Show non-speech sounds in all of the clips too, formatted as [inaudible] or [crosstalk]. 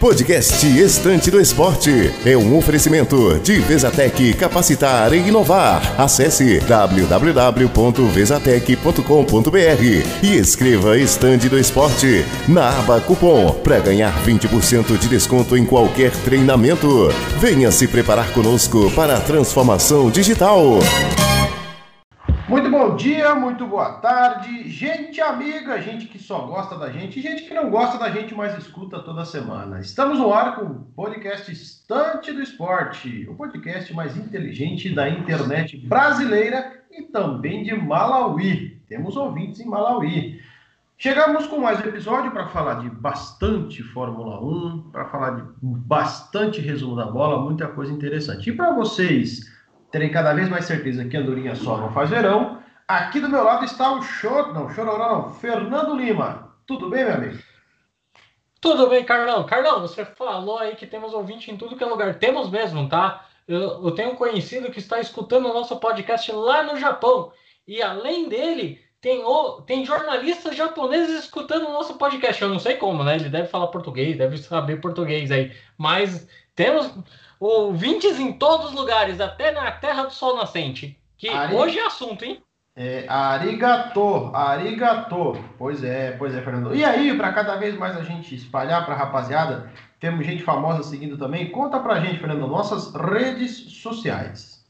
Podcast Estante do Esporte é um oferecimento de Vesatec Capacitar e Inovar. Acesse www.vesatec.com.br e escreva Estande do Esporte na aba Cupom para ganhar 20% de desconto em qualquer treinamento. Venha se preparar conosco para a transformação digital. Dia, muito boa tarde, gente amiga, gente que só gosta da gente, gente que não gosta da gente, mas escuta toda semana. Estamos no ar com o podcast Estante do Esporte, o podcast mais inteligente da internet brasileira e também de Malawi. Temos ouvintes em Malawi. Chegamos com mais um episódio para falar de bastante Fórmula 1, para falar de bastante resumo da bola, muita coisa interessante. E para vocês terem cada vez mais certeza que Andorinha só não faz verão. Aqui do meu lado está o Choro, não, Chororó não, Fernando Lima. Tudo bem, meu amigo? Tudo bem, Carlão. Carlão, você falou aí que temos ouvinte em tudo que é lugar. Temos mesmo, tá? Eu, eu tenho um conhecido que está escutando o nosso podcast lá no Japão. E além dele, tem, o, tem jornalistas japoneses escutando o nosso podcast. Eu não sei como, né? Ele deve falar português, deve saber português aí. Mas temos ouvintes em todos os lugares, até na Terra do Sol Nascente. Que Ari... hoje é assunto, hein? É, arigato, arigato. Pois é, pois é, Fernando. E aí, para cada vez mais a gente espalhar para a rapaziada, temos gente famosa seguindo também. Conta pra gente, Fernando, nossas redes sociais.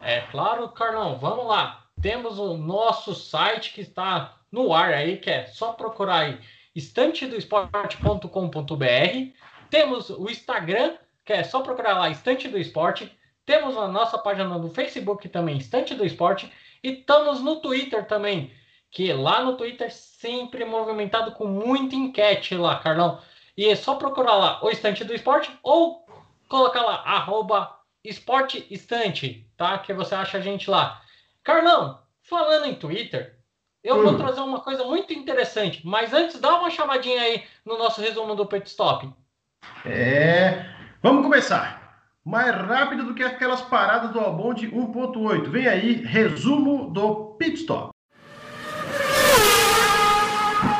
É claro, Carlão, vamos lá. Temos o nosso site que está no ar aí, que é só procurar aí estantedoesporte.com.br. Temos o Instagram, que é só procurar lá Estante do Esporte. Temos a nossa página no Facebook também, Estante do Esporte. E estamos no Twitter também, que lá no Twitter sempre movimentado com muita enquete lá, Carlão. E é só procurar lá o Estante do Esporte ou colocar lá, arroba Esporte Estante, tá? Que você acha a gente lá. Carlão, falando em Twitter, eu hum. vou trazer uma coisa muito interessante. Mas antes, dá uma chamadinha aí no nosso resumo do Pit Stop. É, Vamos começar. Mais rápido do que aquelas paradas do Albon de 1.8. Vem aí, resumo do pit stop.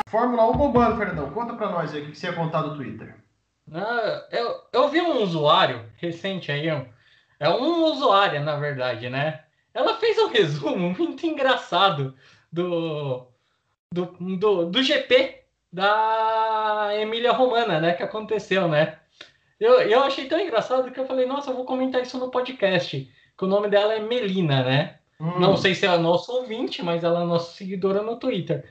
Fórmula 1 bombando, Fernandão. Conta pra nós aí o que você ia contar do Twitter. Ah, eu, eu vi um usuário recente aí, é um usuário, na verdade, né? Ela fez um [laughs] resumo muito engraçado do, do, do, do GP da Emília Romana, né? Que aconteceu, né? Eu, eu achei tão engraçado que eu falei, nossa, eu vou comentar isso no podcast. Que o nome dela é Melina, né? Hum. Não sei se é nosso ouvinte, mas ela é nossa seguidora no Twitter.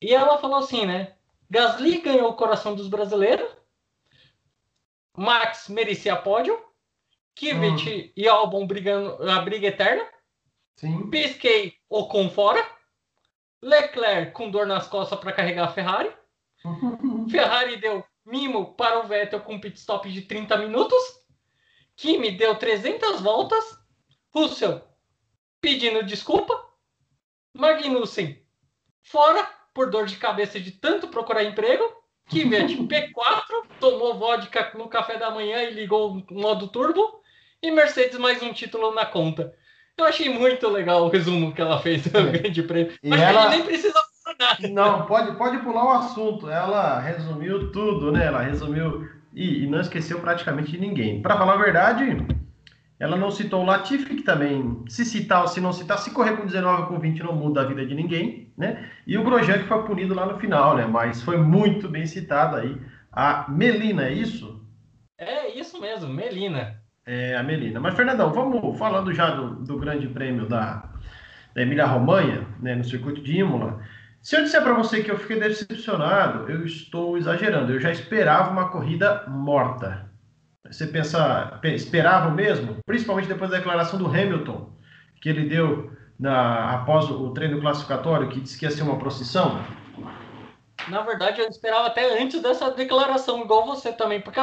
E ela falou assim, né? Gasly ganhou o coração dos brasileiros. Max merecia pódio. Kvyat hum. e Albon brigando a briga eterna. Sim. Pisquei com fora. Leclerc com dor nas costas para carregar a Ferrari. [laughs] Ferrari deu Mimo para o Vettel com pit stop de 30 minutos. Kimi deu 300 voltas. Russell pedindo desculpa. Magnussen fora por dor de cabeça de tanto procurar emprego. Kvyat P4 tomou vodka no café da manhã e ligou o modo turbo. E Mercedes mais um título na conta. Eu achei muito legal o resumo que ela fez do Grande Prêmio. Mas ela... a gente nem precisa não, pode, pode pular o assunto. Ela resumiu tudo, né? Ela resumiu e, e não esqueceu praticamente ninguém. Para falar a verdade, ela não citou o Latifi, que também, se citar ou se não citar, se correr com 19 com 20 não muda a vida de ninguém, né? E o Grosjean que foi punido lá no final, né? Mas foi muito bem citado aí a Melina, é isso? É isso mesmo, Melina. É, a Melina. Mas, Fernandão, vamos falando já do, do grande prêmio da, da Emília-Romanha, né, no circuito de Imola. Se eu disser para você que eu fiquei decepcionado, eu estou exagerando. Eu já esperava uma corrida morta. Você pensa, esperava mesmo? Principalmente depois da declaração do Hamilton, que ele deu na, após o treino classificatório, que disse que ia ser uma procissão? Na verdade, eu esperava até antes dessa declaração, igual você também, porque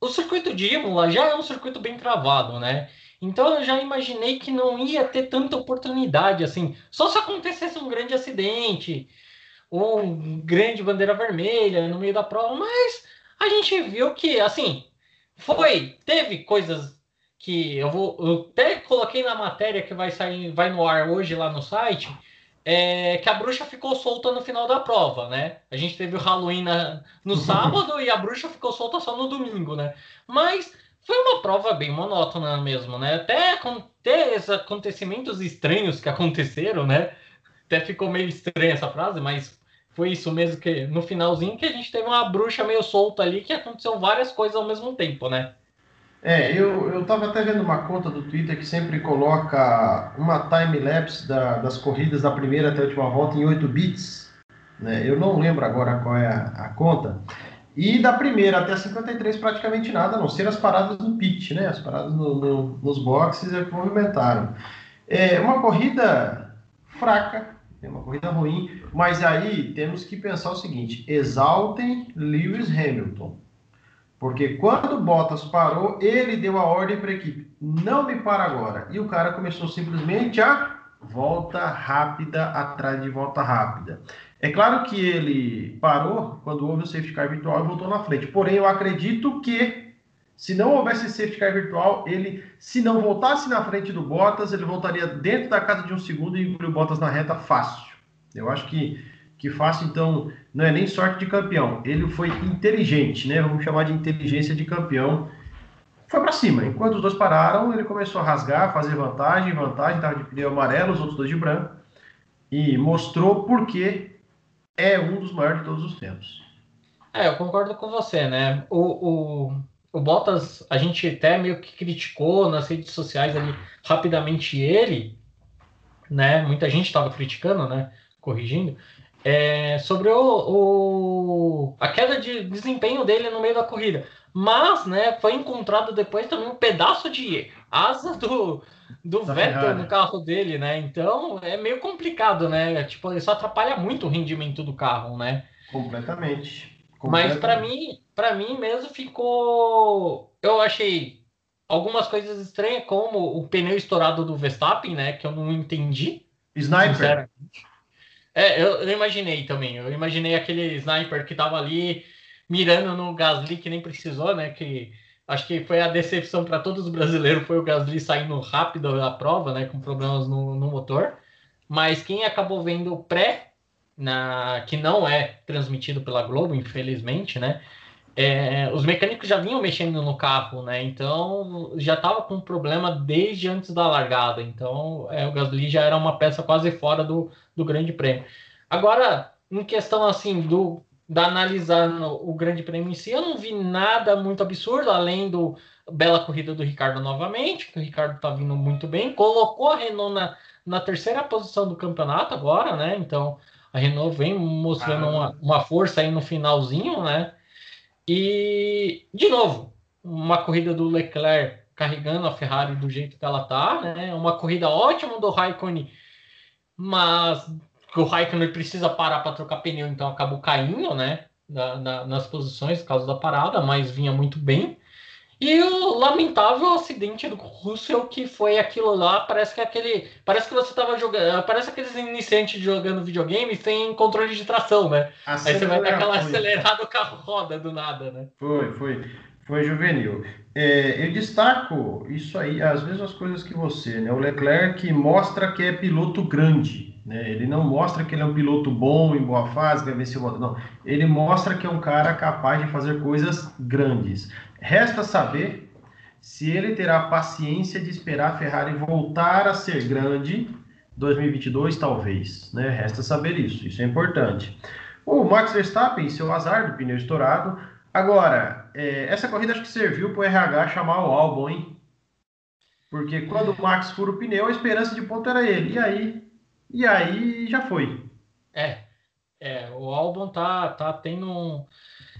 o circuito de Imola já é um circuito bem travado, né? Então eu já imaginei que não ia ter tanta oportunidade assim. Só se acontecesse um grande acidente, ou um grande bandeira vermelha no meio da prova, mas a gente viu que assim, foi, teve coisas que eu vou eu até coloquei na matéria que vai sair, vai no ar hoje lá no site, é que a bruxa ficou solta no final da prova, né? A gente teve o Halloween na, no [laughs] sábado e a bruxa ficou solta só no domingo, né? Mas foi uma prova bem monótona mesmo, né? Até ter esses acontecimentos estranhos que aconteceram, né? Até ficou meio estranha essa frase, mas foi isso mesmo que no finalzinho que a gente teve uma bruxa meio solta ali que aconteceu várias coisas ao mesmo tempo, né? É, eu, eu tava até vendo uma conta do Twitter que sempre coloca uma time-lapse da, das corridas da primeira até a última volta em 8 bits. Né? Eu não lembro agora qual é a, a conta. E da primeira até a 53 praticamente nada, a não ser as paradas no pit, né? As paradas no, no, nos boxes é que movimentaram. É uma corrida fraca, é uma corrida ruim, mas aí temos que pensar o seguinte: exaltem Lewis Hamilton. Porque quando Bottas parou, ele deu a ordem para a equipe: não me para agora. E o cara começou simplesmente a volta rápida atrás de volta rápida. É claro que ele parou quando houve o safety car virtual e voltou na frente. Porém, eu acredito que se não houvesse safety car virtual, ele, se não voltasse na frente do Bottas, ele voltaria dentro da casa de um segundo e o Bottas na reta fácil. Eu acho que que fácil, então, não é nem sorte de campeão. Ele foi inteligente, né? Vamos chamar de inteligência de campeão. Foi para cima. Enquanto os dois pararam, ele começou a rasgar, fazer vantagem, vantagem, estava de pneu amarelo, os outros dois de branco. E mostrou porque é um dos maiores de todos os tempos. É, eu concordo com você, né? O, o, o Bottas, a gente até meio que criticou nas redes sociais ali rapidamente ele, né? Muita gente estava criticando, né? Corrigindo é, sobre o, o, a queda de desempenho dele no meio da corrida. Mas, né, foi encontrado depois também um pedaço de asa do, do Vettel no carro dele, né? Então é meio complicado, né? Tipo, isso atrapalha muito o rendimento do carro, né? Completamente. Completamente. Mas para mim, para mim mesmo ficou, eu achei algumas coisas estranhas, como o pneu estourado do Verstappen, né? Que eu não entendi. Sniper. É, eu, eu, imaginei também. Eu imaginei aquele sniper que tava ali mirando no Gasly que nem precisou, né? Que acho que foi a decepção para todos os brasileiros foi o Gasly saindo rápido da prova, né? Com problemas no, no motor. Mas quem acabou vendo o pré, na, que não é transmitido pela Globo, infelizmente, né? É, os mecânicos já vinham mexendo no carro, né? Então já estava com problema desde antes da largada. Então é, o Gasly já era uma peça quase fora do, do Grande Prêmio. Agora, em questão assim do da analisar o Grande Prêmio em si, eu não vi nada muito absurdo, além do bela corrida do Ricardo novamente, que o Ricardo está vindo muito bem, colocou a Renault na, na terceira posição do campeonato agora, né? Então a Renault vem mostrando ah. uma, uma força aí no finalzinho, né? E, de novo, uma corrida do Leclerc carregando a Ferrari do jeito que ela tá, né? Uma corrida ótima do Raikkonen, mas o Raikkonen precisa parar para trocar pneu, então acabou caindo, né? Na, na, nas posições por causa da parada, mas vinha muito bem. E o lamentável acidente do Russell, que foi aquilo lá, parece que é aquele. Parece que você estava jogando. Parece aqueles iniciantes jogando videogame sem controle de tração, né? Aí você vai dar aquela acelerada, o carro roda do nada, né? Foi, foi. Foi juvenil. É, eu destaco isso aí, as mesmas coisas que você, né? O Leclerc mostra que é piloto grande, né? Ele não mostra que ele é um piloto bom, em boa fase, vai vencer o outro, não. Ele mostra que é um cara capaz de fazer coisas grandes. Resta saber se ele terá paciência de esperar a Ferrari voltar a ser grande 2022, talvez. Né? Resta saber isso, isso é importante. O Max Verstappen, seu azar do pneu estourado. Agora, é, essa corrida acho que serviu para o RH chamar o Albon, hein? Porque quando o Max fura o pneu, a esperança de ponto era ele. E aí, e aí já foi. É, é o Albon tá, tá tendo um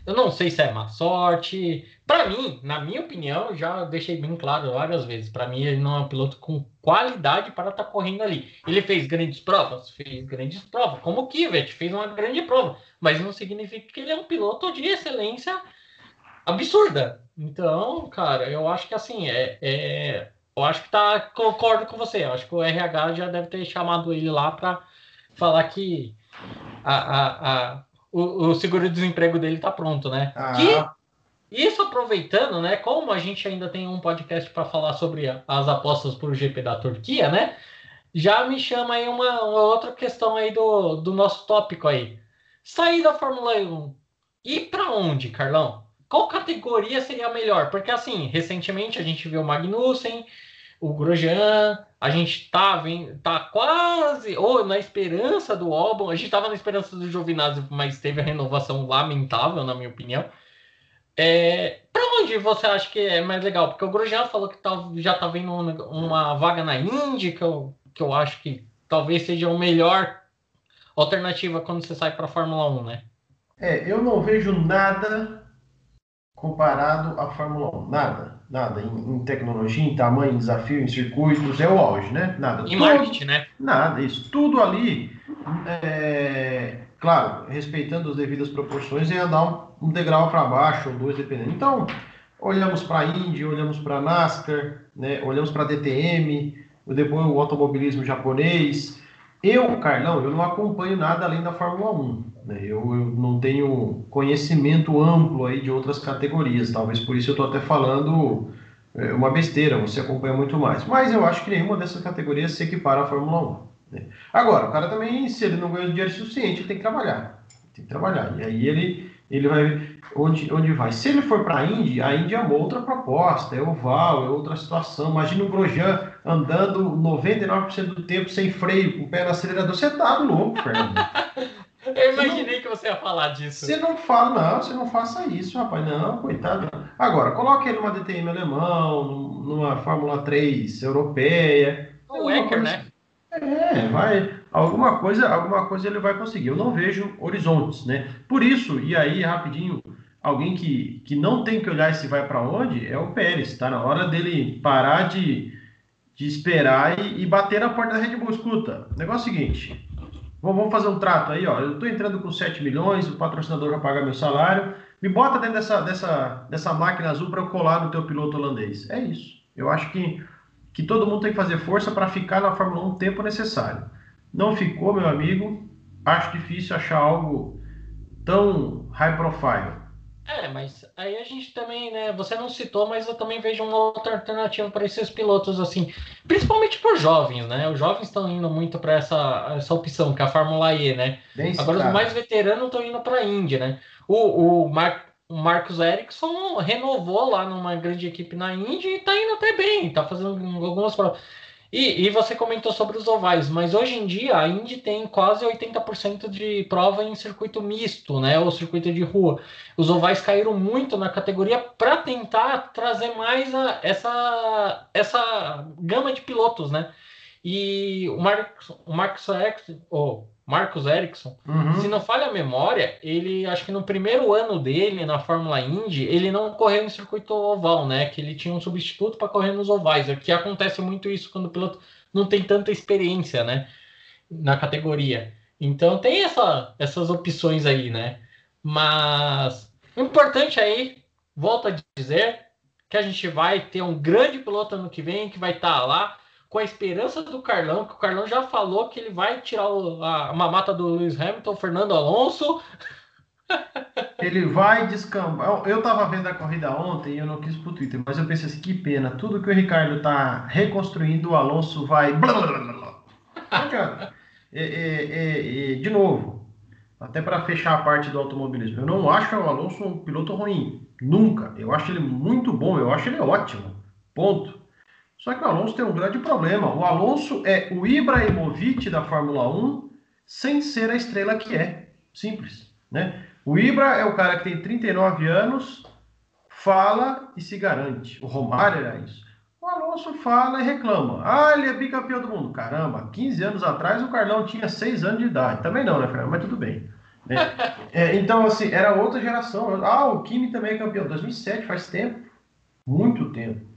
eu não sei se é má sorte. Para mim, na minha opinião, já deixei bem claro várias vezes. Para mim, ele não é um piloto com qualidade para estar tá correndo ali. Ele fez grandes provas, fez grandes provas, como o Kivet fez uma grande prova, mas não significa que ele é um piloto de excelência absurda. Então, cara, eu acho que assim é, é eu acho que tá concordo com você. Eu acho que o RH já deve ter chamado ele lá para falar que a, a, a o, o seguro-desemprego dele tá pronto, né? Ah. Que isso aproveitando, né? Como a gente ainda tem um podcast para falar sobre as apostas para o GP da Turquia, né? já me chama aí uma, uma outra questão aí do, do nosso tópico aí. Sair da Fórmula 1. E para onde, Carlão? Qual categoria seria melhor? Porque assim, recentemente a gente viu o Magnussen, o Grosjean, a gente tá, vem, tá quase, ou na esperança do Albon, a gente tava na esperança do Giovinazzi, mas teve a renovação lamentável, na minha opinião. É, para onde você acha que é mais legal? Porque o Grosjean falou que tá, já tá vendo uma, vaga na Indy, que eu, que eu acho que talvez seja a melhor alternativa quando você sai para Fórmula 1, né? É, eu não vejo nada comparado à Fórmula 1. Nada. Nada. Em, em, tecnologia, em tamanho, em desafio, em circuitos, é o auge, né? Nada. Em marketing, né? Nada, isso. Tudo ali, é, claro, respeitando as devidas proporções, e andar um, um degrau para baixo, ou dois, dependendo. Então, olhamos para a Indy, olhamos para a NASCAR, né? olhamos para a DTM, depois o automobilismo japonês, eu, Carlão, eu não acompanho nada além da Fórmula 1. Né? Eu, eu, não tenho conhecimento amplo aí de outras categorias. Talvez por isso eu estou até falando é, uma besteira. Você acompanha muito mais. Mas eu acho que nenhuma dessas categorias se equipara à Fórmula 1. Né? Agora, o cara também, se ele não ganha dinheiro suficiente, ele tem que trabalhar. Tem que trabalhar. E aí ele, ele vai onde, onde vai. Se ele for para a Índia, a Índia é uma outra proposta, é oval, é outra situação. Imagina o Grosjean andando 99% do tempo sem freio, com o pé no acelerador. Você tá louco, Fernando. [laughs] Eu imaginei não, que você ia falar disso. Você não fala, não, você não faça isso, rapaz. Não, coitado. Agora, coloque ele numa DTM alemão, numa Fórmula 3 europeia. O Ecker, né? É, vai. Alguma coisa, alguma coisa ele vai conseguir. Eu não vejo horizontes, né? Por isso, e aí, rapidinho, alguém que, que não tem que olhar se vai para onde é o Pérez. Está na hora dele parar de, de esperar e, e, bater na porta da Red Bull. Escuta, negócio é o seguinte: vamos fazer um trato aí, ó. Eu estou entrando com 7 milhões, o patrocinador vai pagar meu salário. Me bota dentro dessa, dessa, dessa máquina azul para eu colar no teu piloto holandês. É isso. Eu acho que, que todo mundo tem que fazer força para ficar na Fórmula 1 o tempo necessário. Não ficou, meu amigo. Acho difícil achar algo tão high profile. É, mas aí a gente também, né? Você não citou, mas eu também vejo uma outra alternativa para esses pilotos, assim, principalmente por jovens, né? Os jovens estão indo muito para essa, essa opção, que é a Fórmula E, né? Bem Agora os mais veteranos estão indo para a Indy, né? O, o, Mar, o Marcos Ericsson renovou lá numa grande equipe na Indy e está indo até bem, está fazendo algumas provas. E, e, você comentou sobre os ovais, mas hoje em dia a Indy tem quase 80% de prova em circuito misto, né? Ou circuito de rua. Os ovais caíram muito na categoria para tentar trazer mais a, essa, essa gama de pilotos, né? E o Marcos, o Marcos X, oh, Marcos Ericsson, uhum. se não falha a memória, ele acho que no primeiro ano dele na Fórmula Indy, ele não correu no circuito oval, né? Que ele tinha um substituto para correr nos ovais. Que acontece muito isso quando o piloto não tem tanta experiência, né? Na categoria. Então tem essa, essas opções aí, né? Mas o importante aí, volto a dizer, que a gente vai ter um grande piloto ano que vem, que vai estar tá lá com a esperança do Carlão, que o Carlão já falou que ele vai tirar o, a, uma mata do Lewis Hamilton, Fernando Alonso. [laughs] Ele vai descambar. Eu tava vendo a corrida ontem e eu não quis pro Twitter, mas eu pensei assim, que pena. Tudo que o Ricardo tá reconstruindo, o Alonso vai. [laughs] Blá, blá, blá, é, é, é, de novo, até para fechar a parte do automobilismo, eu não acho o Alonso um piloto ruim. Nunca. Eu acho ele muito bom, eu acho ele ótimo. Ponto. Só que o Alonso tem um grande problema. O Alonso é o Ibrahimovic da Fórmula 1 sem ser a estrela que é. Simples. Né? O Ibra é o cara que tem 39 anos, fala e se garante. O Romário era isso. O Alonso fala e reclama. Ah, ele é bicampeão do mundo. Caramba, 15 anos atrás o Carlão tinha 6 anos de idade. Também não, né, Fernando? Mas tudo bem. Né? [laughs] É, então, assim, era outra geração. Ah, o Kimi também é campeão. 2007, faz tempo. Muito tempo.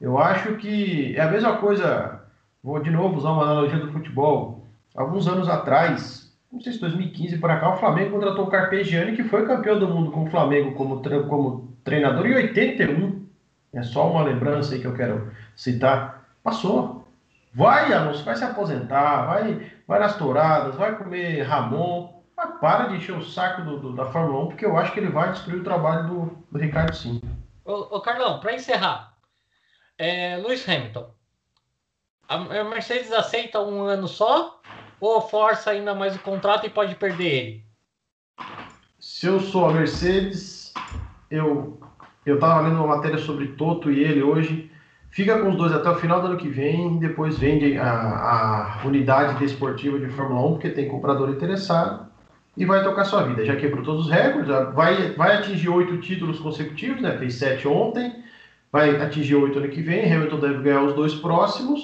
Eu acho que é a mesma coisa, vou de novo usar uma analogia do futebol. Alguns anos atrás, não sei se 2015 para cá, o Flamengo contratou o Carpegiani, que foi campeão do mundo com o Flamengo como, como treinador em 81. É só uma lembrança aí que eu quero citar. Passou. Vai, Alonso, vai se aposentar, vai, vai nas touradas, vai comer Ramon. Mas para de encher o saco do, do, da Fórmula 1, porque eu acho que ele vai destruir o trabalho do, do Ricardo sim. Ô, ô Carlão, para encerrar, é, Lewis Hamilton. A Mercedes aceita um ano só ou força ainda mais o contrato e pode perder ele? Se eu sou a Mercedes, eu eu estava lendo uma matéria sobre Toto e ele hoje. Fica com os dois até o final do ano que vem, depois vende a, a unidade desportiva de Fórmula 1, porque tem comprador interessado, e vai tocar sua vida. Já quebrou todos os recordes, vai, vai atingir oito títulos consecutivos, né? Fez sete ontem, vai atingir oito ano que vem. Hamilton deve ganhar os dois próximos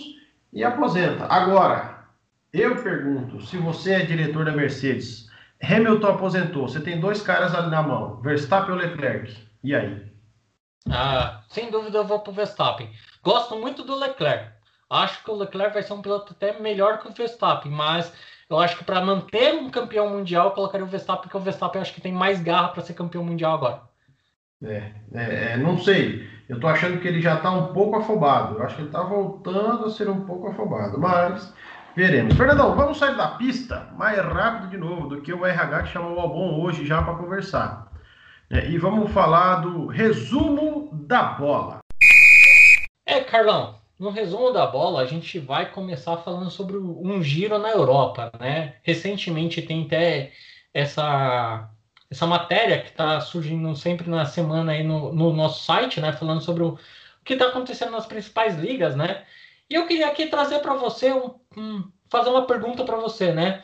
e aposenta. Agora, eu pergunto: se você é diretor da Mercedes, Hamilton aposentou, você tem dois caras ali na mão, Verstappen ou Leclerc, e aí? Ah, sem dúvida eu vou pro Verstappen. Gosto muito do Leclerc. Acho que o Leclerc vai ser um piloto até melhor que o Verstappen, mas eu acho que para manter um campeão mundial, eu colocaria o Verstappen, porque o Verstappen acho que tem mais garra para ser campeão mundial agora. É, é, é, não sei. Eu tô achando que ele já tá um pouco afobado. Eu acho que ele tá voltando a ser um pouco afobado, mas veremos. Fernandão, vamos sair da pista mais rápido de novo do que o RH que chamou o Albon hoje já para conversar. É, e vamos falar do resumo da bola. É, Carlão, no resumo da bola, a gente vai começar falando sobre um giro na Europa, né? Recentemente tem até essa, essa matéria que está surgindo sempre na semana aí no, no, nosso site, né? Falando sobre o, o que está acontecendo nas principais ligas, né? E eu queria aqui trazer para você um, um, fazer uma pergunta para você, né?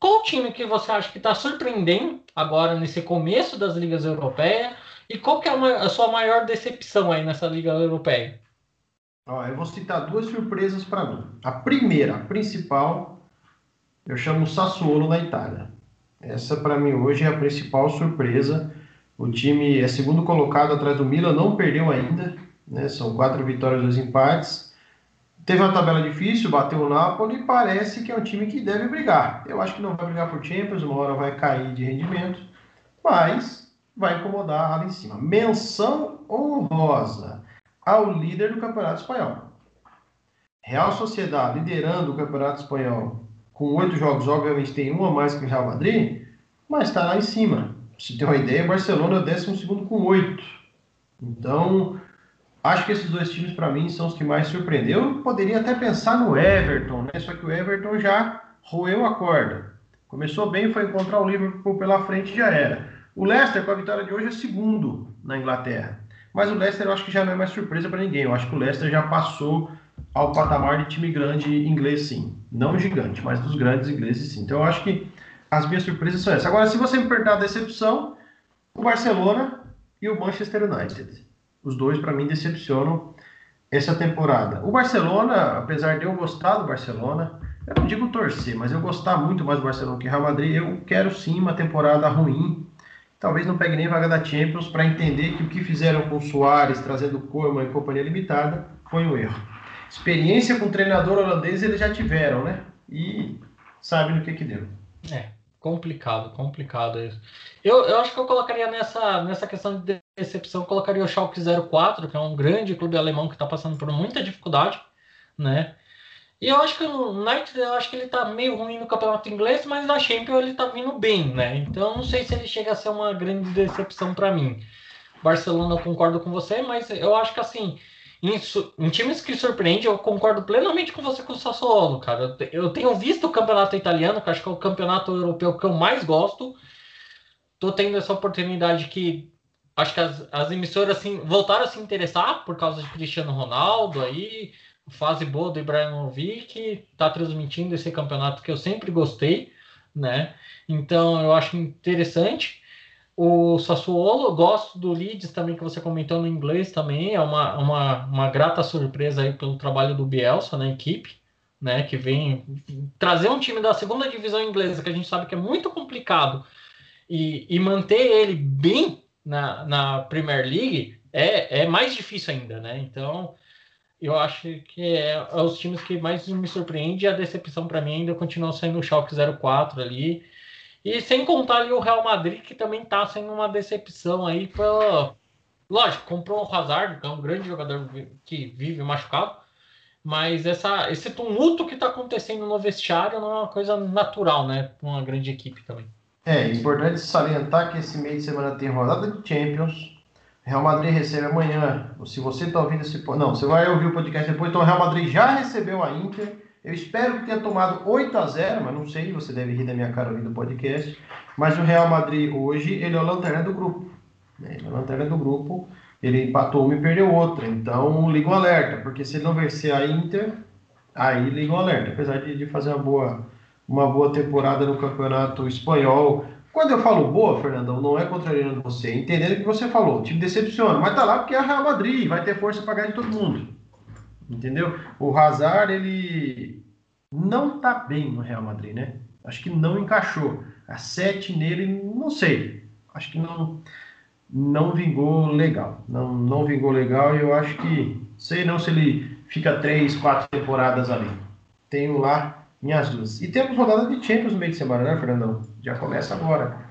Qual time que você acha que está surpreendendo agora nesse começo das ligas europeias? E qual que é a, a sua maior decepção aí nessa liga europeia? Ó, eu vou citar duas surpresas para mim. A primeira, a principal, eu chamo Sassuolo na Itália. Essa para mim hoje é a principal surpresa. O time é segundo colocado atrás do Milan, não perdeu ainda, né? São quatro vitórias, dois empates. Teve uma tabela difícil, bateu o Napoli e parece que é um time que deve brigar. Eu acho que não vai brigar por Champions, uma hora vai cair de rendimento, mas vai incomodar lá em cima. Menção honrosa ao líder do Campeonato Espanhol. Real Sociedade liderando o Campeonato Espanhol com oito jogos, obviamente tem um a mais que o Real Madrid, mas está lá em cima. Se tem uma ideia, Barcelona é o décimo segundo com oito. Então, Acho que esses dois times, para mim, são os que mais surpreendeu. Eu poderia até pensar no Everton, né? Só que o Everton já roeu a corda. Começou bem, foi encontrar o Liverpool pela frente já era. O Leicester, com a vitória de hoje, é segundo na Inglaterra. Mas o Leicester eu acho que já não é mais surpresa para ninguém. Eu acho que o Leicester já passou ao patamar de time grande inglês, sim. Não gigante, mas dos grandes ingleses, sim. Então eu acho que as minhas surpresas são essas. Agora, se você me perguntar a decepção, o Barcelona e o Manchester United. Os dois, para mim, decepcionam essa temporada. O Barcelona, apesar de eu gostar do Barcelona, eu não digo torcer, mas eu gostar muito mais do Barcelona que Real Madrid, eu quero sim uma temporada ruim. Talvez não pegue nem vaga da Champions para entender que o que fizeram com o Soares, trazendo Koeman e companhia limitada, foi um erro. Experiência com treinador holandês eles já tiveram, né? E sabem no que que deu. É. Complicado, complicado isso. Eu, eu acho que eu colocaria nessa, nessa questão de decepção, colocaria o Schalke 04, que é um grande clube alemão que está passando por muita dificuldade, né? E eu acho que o United, eu acho que ele está meio ruim no campeonato inglês, mas na Champions ele está vindo bem, né? Então não sei se ele chega a ser uma grande decepção para mim. Barcelona, eu concordo com você, mas eu acho que assim, em, em, times que surpreende, eu concordo plenamente com você com o Sassuolo, cara. Eu, tenho visto o campeonato italiano, que acho que é o campeonato europeu que eu mais gosto. Tô tendo essa oportunidade que acho que as, as emissoras assim, voltaram a se interessar por causa de Cristiano Ronaldo aí, fase boa do Ibrahimovic, tá transmitindo esse campeonato que eu sempre gostei, né? Então eu acho interessante. O Sassuolo, gosto do Leeds também, que você comentou no inglês também, é uma, uma, uma grata surpresa aí pelo trabalho do Bielsa na equipe, né, que vem trazer um time da segunda divisão inglesa, que a gente sabe que é muito complicado, e, e manter ele bem na, na Premier League é, é mais difícil ainda, né, então eu acho que é, é os times que mais me surpreende, a decepção para mim ainda continua sendo o Schalke 04 ali, e sem contar ali o Real Madrid, que também está sendo uma decepção aí pela. Lógico, comprou o Hazard, que é um grande jogador que vive machucado, mas essa, esse tumulto que está acontecendo no vestiário não é uma coisa natural, né? Uma grande equipe também. É, é importante salientar que esse meio de semana tem rodada de Champions, Real Madrid recebe amanhã. Se você está ouvindo esse. Não, você vai ouvir o podcast depois. Então, o Real Madrid já recebeu a Inter. Eu espero que tenha tomado 8 a 0 mas não sei, você deve rir da minha cara ouvindo o podcast. Mas o Real Madrid hoje, ele é o lanterna do grupo. Né? Ele é o lanterna do grupo. Ele empatou uma e perdeu outra. Então, liga um alerta, porque se ele não vencer a Inter, aí liga um alerta. Apesar de, de fazer uma boa, uma boa temporada no campeonato espanhol. Quando eu falo boa, Fernandão, não é contrariando você, entendendo o que você falou. O time decepciona, mas tá lá porque é o Real Madrid, vai ter força para ganhar de todo mundo. Entendeu? O Hazard, ele não tá bem no Real Madrid, né? Acho que não encaixou. A 7 nele, não sei. Acho que não não vingou legal. Não, não vingou legal e eu acho que sei não se ele fica três, quatro temporadas ali. Tenho lá minhas dúvidas. E temos rodada de Champions no meio de semana, né, Fernandão? Já começa agora.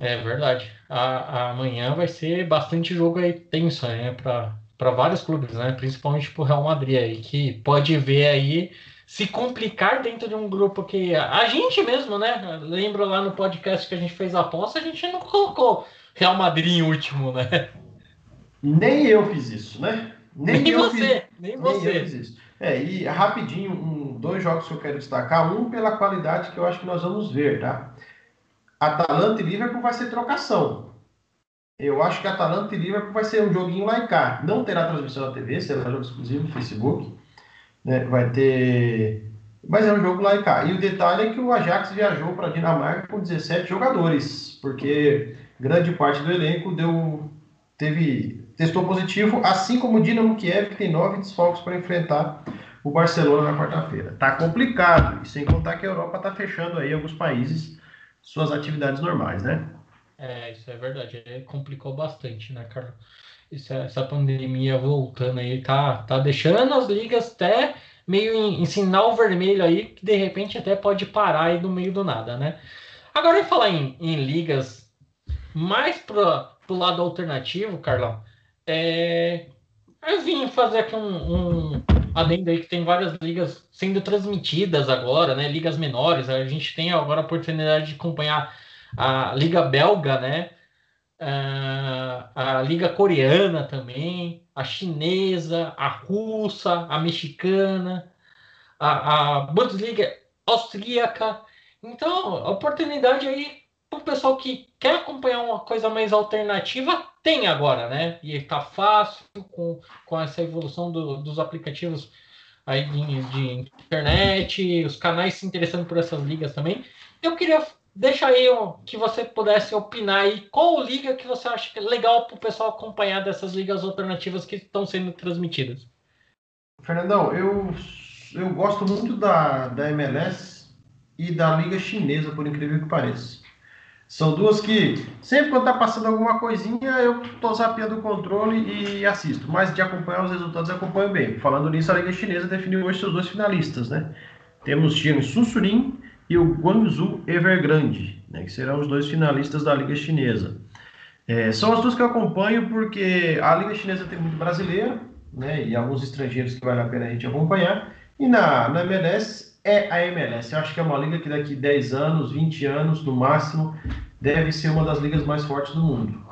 É verdade. A, a amanhã vai ser bastante jogo aí tenso, né, para vários clubes, né, principalmente para o Real Madrid aí, que pode ver aí se complicar dentro de um grupo que a gente mesmo, né? Lembro lá no podcast que a gente fez a aposta, a gente não colocou Real Madrid em último, né? Nem eu fiz isso, né? Nem, nem você, fiz, nem você. Nem eu fiz isso. É, e rapidinho, um, dois jogos que eu quero destacar. Um pela qualidade que eu acho que nós vamos ver, tá? Atalanta e Liverpool vai ser trocação. Eu acho que Atalanta e Liverpool vai ser um joguinho lá cá. Não terá transmissão na TV, será jogo exclusivo no Facebook. Né? Vai ter. Mas é um jogo lá e cá. E o detalhe é que o Ajax viajou para a Dinamarca com 17 jogadores, porque grande parte do elenco deu, teve, testou positivo, assim como o Dinamo Kiev, que tem nove desfalques para enfrentar o Barcelona na quarta-feira. Tá complicado, e sem contar que a Europa tá fechando aí alguns países suas atividades normais, né? É, isso é verdade. É, complicou bastante, né, Carlos? Isso, essa pandemia voltando aí tá, tá deixando as ligas até meio em, em, sinal vermelho aí, que de repente até pode parar aí no meio do nada, né? Agora, falar em, em ligas mais para o lado alternativo, Carlão, é, eu vim fazer aqui um, um adendo aí que tem várias ligas sendo transmitidas agora, né? Ligas menores. A gente tem agora a oportunidade de acompanhar a Liga Belga, né? A, a Liga Coreana também, a chinesa, a russa, a mexicana, a, a Bundesliga austríaca. Então, oportunidade aí o pessoal que quer acompanhar uma coisa mais alternativa tem agora, né? E tá fácil com, com essa evolução do, dos aplicativos aí de, de, internet, os canais se interessando por essas ligas também. Eu queria deixar aí que você pudesse opinar aí qual liga que você acha é legal para o pessoal acompanhar dessas ligas alternativas que estão sendo transmitidas. Fernandão, eu, eu gosto muito da, da MLS e da liga chinesa, por incrível que pareça. São duas que, sempre quando tá passando alguma coisinha, eu tô zapeando o controle e assisto. Mas de acompanhar os resultados, acompanho bem. Falando nisso, a Liga Chinesa definiu hoje seus dois finalistas, né? Temos Jiangsu Surin e o Guangzhou Evergrande, né? Que serão os dois finalistas da Liga Chinesa. É, são as duas que eu acompanho porque a Liga Chinesa tem muito brasileiro, né? E alguns estrangeiros que vale a pena a gente acompanhar. E na, na MLS é a MLS. Eu acho que é uma liga que daqui 10 anos, 20 anos no máximo, deve ser uma das ligas mais fortes do mundo.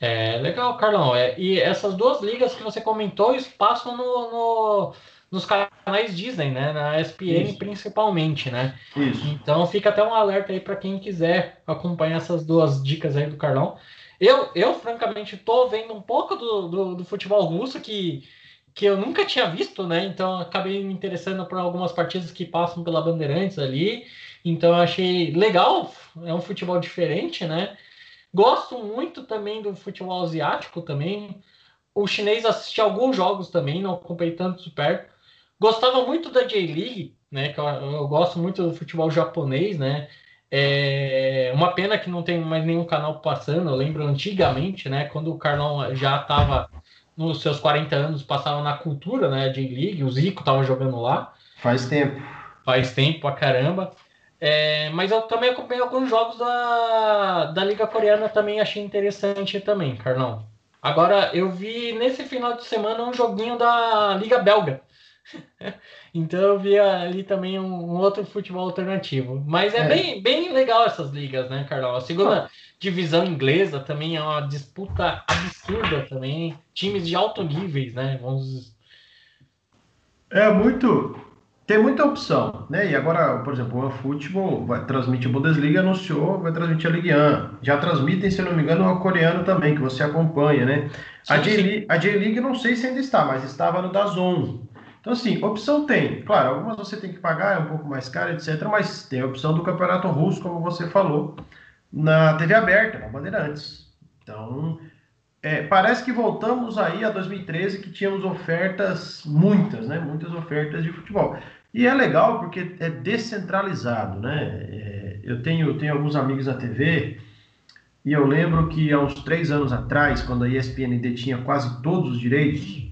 É legal, Carlão. É, e essas duas ligas que você comentou, passam no, no nos canais Disney, né? Na ESPN Isso. principalmente, né? Isso. Então fica até um alerta aí para quem quiser acompanhar essas duas dicas aí do Carlão. Eu, eu francamente, tô vendo um pouco do, do, do futebol russo que que eu nunca tinha visto, né? Então acabei me interessando por algumas partidas que passam pela Bandeirantes ali. Então eu achei legal, é um futebol diferente, né? Gosto muito também do futebol asiático também. O chinês assisti alguns jogos também, não acompanhei tanto de perto. Gostava muito da J-League, né? Que eu, eu, gosto muito do futebol japonês, né? É uma pena que não tem mais nenhum canal passando. Eu lembro antigamente, né? Quando o Carlão já estava nos seus 40 anos, passavam na cultura, né, de League, o Zico tava jogando lá. Faz tempo. Faz tempo pra caramba. É, mas eu também acompanhei alguns jogos da, da Liga Coreana, também achei interessante também, Carlão. Agora, eu vi nesse final de semana um joguinho da Liga Belga, [laughs] então eu via ali também um, um, outro futebol alternativo. Mas é, é, Bem, bem legal essas ligas, né, Carol? A segunda ah. divisão inglesa também é uma disputa absurda também. Times de alto níveis, né? Vamos. É muito. Tem muita opção, né? E agora, por exemplo, o Futebol vai transmitir a Bundesliga, anunciou, vai transmitir a Ligue 1. Já transmitem, se não me engano, o coreano também, que você acompanha, né? Sim, a J-League não sei se ainda está, mas estava no Dazon. Então, assim, opção tem. Claro, algumas você tem que pagar, é um pouco mais caro, etc. Mas tem a opção do Campeonato Russo, como você falou, na TV aberta, na Bandeirantes. Então, é, parece que voltamos aí a 2013, que tínhamos ofertas, muitas, né? Muitas ofertas de futebol. E é legal porque é descentralizado, né? É, eu tenho, tenho alguns amigos na TV e eu lembro que há uns três anos atrás, quando a ESPN detinha quase todos os direitos,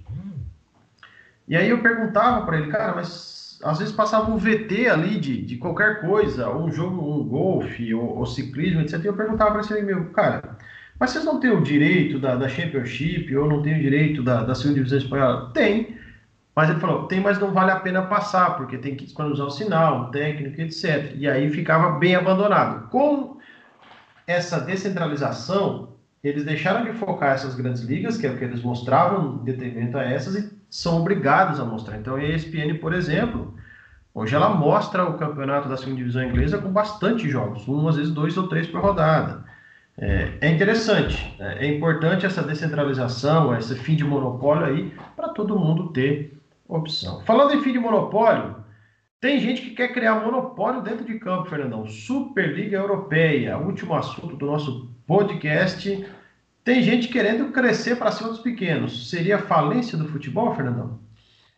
e aí eu perguntava para ele, cara, mas às vezes passava um VT ali de, de qualquer coisa, ou um jogo, um golfe, ou, ou ciclismo, etc. E eu perguntava para ele, meu, cara, mas vocês não têm o direito da, da Championship, ou não têm o direito da, da segunda divisão espanhola? Tem. Mas ele falou, tem, mas não vale a pena passar, porque tem que disponibilizar o sinal, o técnico, etc. E aí ficava bem abandonado. Com essa descentralização, eles deixaram de focar essas grandes ligas, que é o que eles mostravam em detrimento a essas, e são obrigados a mostrar. Então, a ESPN, por exemplo, hoje ela mostra o campeonato da segunda divisão inglesa com bastante jogos, um, às vezes dois ou três por rodada. É, é interessante, é, é importante essa descentralização, esse fim de monopólio aí, para todo mundo ter opção. Falando em fim de monopólio, tem gente que quer criar monopólio dentro de campo, Fernandão. Superliga Europeia, último assunto do nosso podcast. Tem gente querendo crescer para cima dos pequenos. Seria falência do futebol, Fernandão?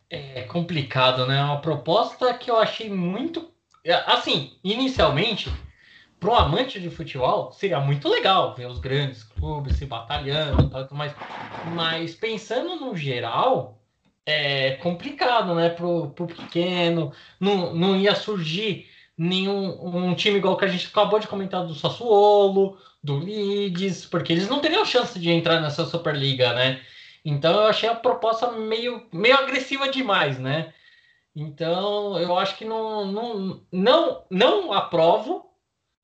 É complicado, né? Uma proposta que eu achei muito. Assim, inicialmente, para um amante de futebol, seria muito legal ver os grandes clubes se batalhando, mas, mas pensando no geral, é complicado, né? Para o pequeno, não, não ia surgir nenhum um time igual que a gente acabou de comentar do Sassuolo, do Leeds, porque eles não teriam chance de entrar nessa Superliga, né? Então eu achei a proposta meio, meio agressiva demais, né? Então eu acho que não, não, não, não aprovo,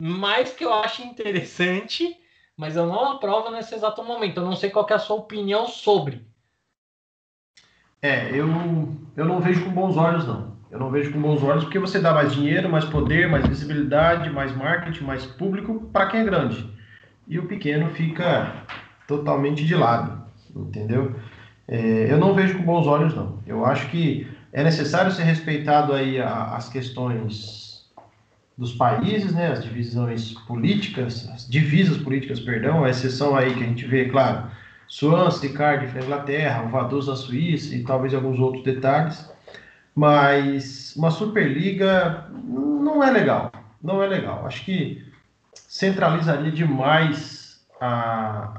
mas que eu acho interessante, mas eu não aprovo nesse exato momento. Eu não sei qual é a sua opinião sobre. É, eu, eu não vejo com bons olhos, não. Eu não vejo com bons olhos porque você dá mais dinheiro, mais poder, mais visibilidade, mais marketing, mais público para quem é grande. E o pequeno fica totalmente de lado, entendeu? É, eu não vejo com bons olhos, não. Eu acho que é necessário ser respeitado aí a, as questões dos países, né, as divisões políticas, as divisas políticas, perdão, a exceção aí que a gente vê, claro, Swansea, Cardiff na Inglaterra, Vaduz na Suíça e talvez alguns outros detalhes. Mas uma Superliga não é legal. Não é legal. Acho que centralizaria demais a,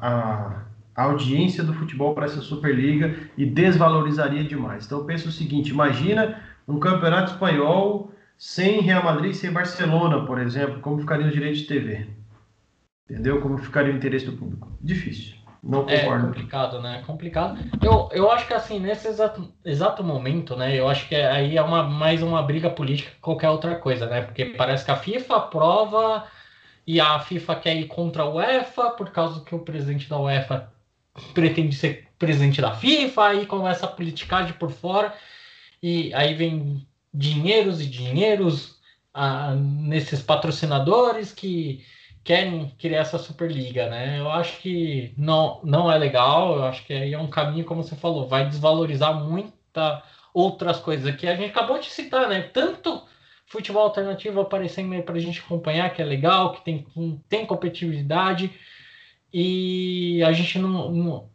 a, a audiência do futebol para essa Superliga e desvalorizaria demais. Então eu penso o seguinte: imagina um campeonato espanhol sem Real Madrid, sem Barcelona, por exemplo, como ficaria o direito de TV? Entendeu? Como ficaria o interesse do público? Difícil. Não é concordo. É complicado, né? É complicado. Eu, eu acho que assim, nesse exato, exato momento, né? Eu acho que aí é uma, mais uma briga política que qualquer outra coisa, né? Porque parece que a FIFA aprova e a FIFA quer ir contra a UEFA por causa que o presidente da UEFA pretende ser presidente da FIFA, aí começa a politicagem por fora, e aí vem dinheiros e dinheiros ah, nesses patrocinadores que querem criar essa Superliga, né? Eu acho que não, não é legal, eu acho que aí é um caminho, como você falou, vai desvalorizar muita outras coisas que a gente acabou de citar, né? Tanto futebol alternativo aparecendo aí para a gente acompanhar, que é legal, que tem, tem competitividade, e a gente não, não,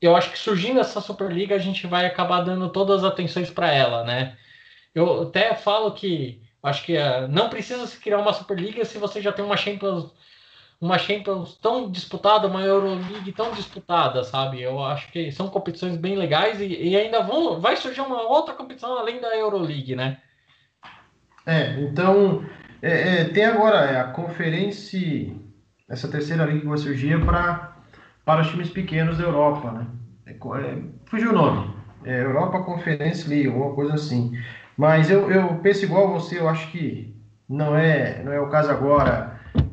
Eu acho que surgindo essa Superliga, a gente vai acabar dando todas as atenções para ela, né? Eu até falo que acho que uh, não precisa se criar uma Superliga se você já tem uma Champions uma Champions tão disputada, uma Euroleague tão disputada, sabe? Eu acho que são competições bem legais e, e ainda vão, vai surgir uma outra competição além da Euroleague, né? É, então é, é, tem agora é, a conferência, essa terceira liga que vai surgir para para os times pequenos da Europa, né? É, é, fugiu o nome. É, Europa Conference League, alguma coisa assim. Mas eu, eu penso igual você, eu acho que não é, não é o caso agora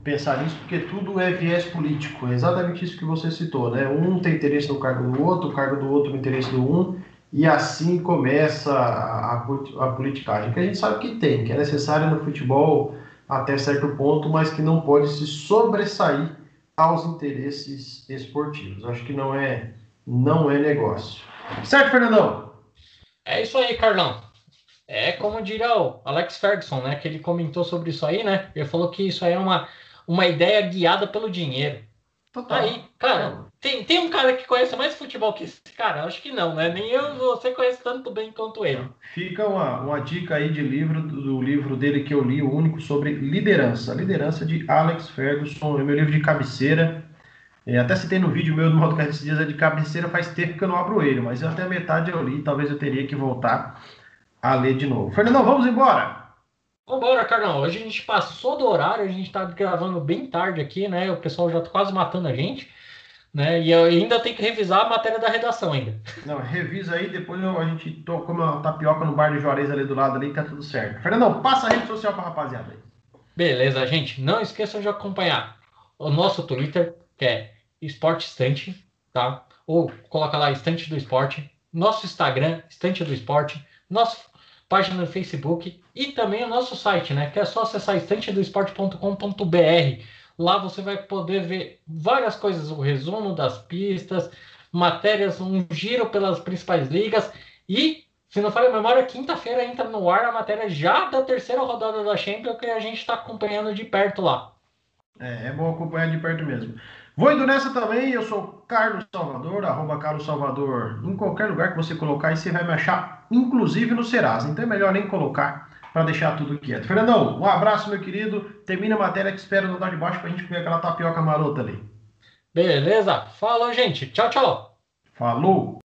pensar nisso, porque tudo é viés político. É exatamente isso que você citou, né? Um tem interesse no cargo do outro, o cargo do outro no interesse do um, e assim começa a, a, politicagem, que a gente sabe que tem, que é necessária no futebol até certo ponto, mas que não pode se sobressair aos interesses esportivos. Acho que não é, não é negócio. Certo, Fernandão? É isso aí, Carlão. É como diria o Alex Ferguson, né? Que ele comentou sobre isso aí, né? Ele falou que isso aí é uma, uma ideia guiada pelo dinheiro. Total. Aí, cara, tem, tem um cara que conhece mais futebol que esse cara? Acho que não, né? Nem eu você conhece tanto bem quanto ele. Fica uma, uma dica aí de livro, do livro dele que eu li, o único sobre liderança. Liderança de Alex Ferguson, é meu livro de cabeceira. É, até citei no vídeo meu do Podcast esses dias, é de cabeceira, faz tempo que eu não abro ele, mas até a metade eu li, talvez eu teria que voltar a ler de novo. Fernandão, vamos embora? Vambora, Carlão. Hoje a gente passou do horário, a gente tá gravando bem tarde aqui, né? O pessoal já tá quase matando a gente, né? E eu ainda tenho que revisar a matéria da redação ainda. Não, revisa aí, depois a gente toma uma tapioca no bar de Juarez ali do lado ali, tá tudo certo. Fernandão, passa a rede social pra rapaziada aí. Beleza, gente. Não esqueçam de acompanhar o nosso Twitter, que é Esporte Estante, tá? Ou coloca lá Estante do Esporte. Nosso Instagram, Estante do Esporte. Nossa página no Facebook e também o nosso site, né? Que é só acessar estantedoesporte.com.br. Lá você vai poder ver várias coisas, o resumo das pistas, matérias, um giro pelas principais ligas e, se não falha a memória, quinta-feira entra no ar a matéria já da terceira rodada da Champions que a gente está acompanhando de perto lá. É, é bom acompanhar de perto mesmo. Vou indo nessa também, eu sou Carlos Salvador, arroba Carlos Salvador, em qualquer lugar que você colocar e você vai me achar, inclusive no Serasa. Então é melhor nem colocar para deixar tudo quieto. Fernandão, um abraço, meu querido. Termina a matéria que espero no dar de baixo para a gente comer aquela tapioca marota ali. Beleza? Falou, gente. Tchau, tchau. Falou.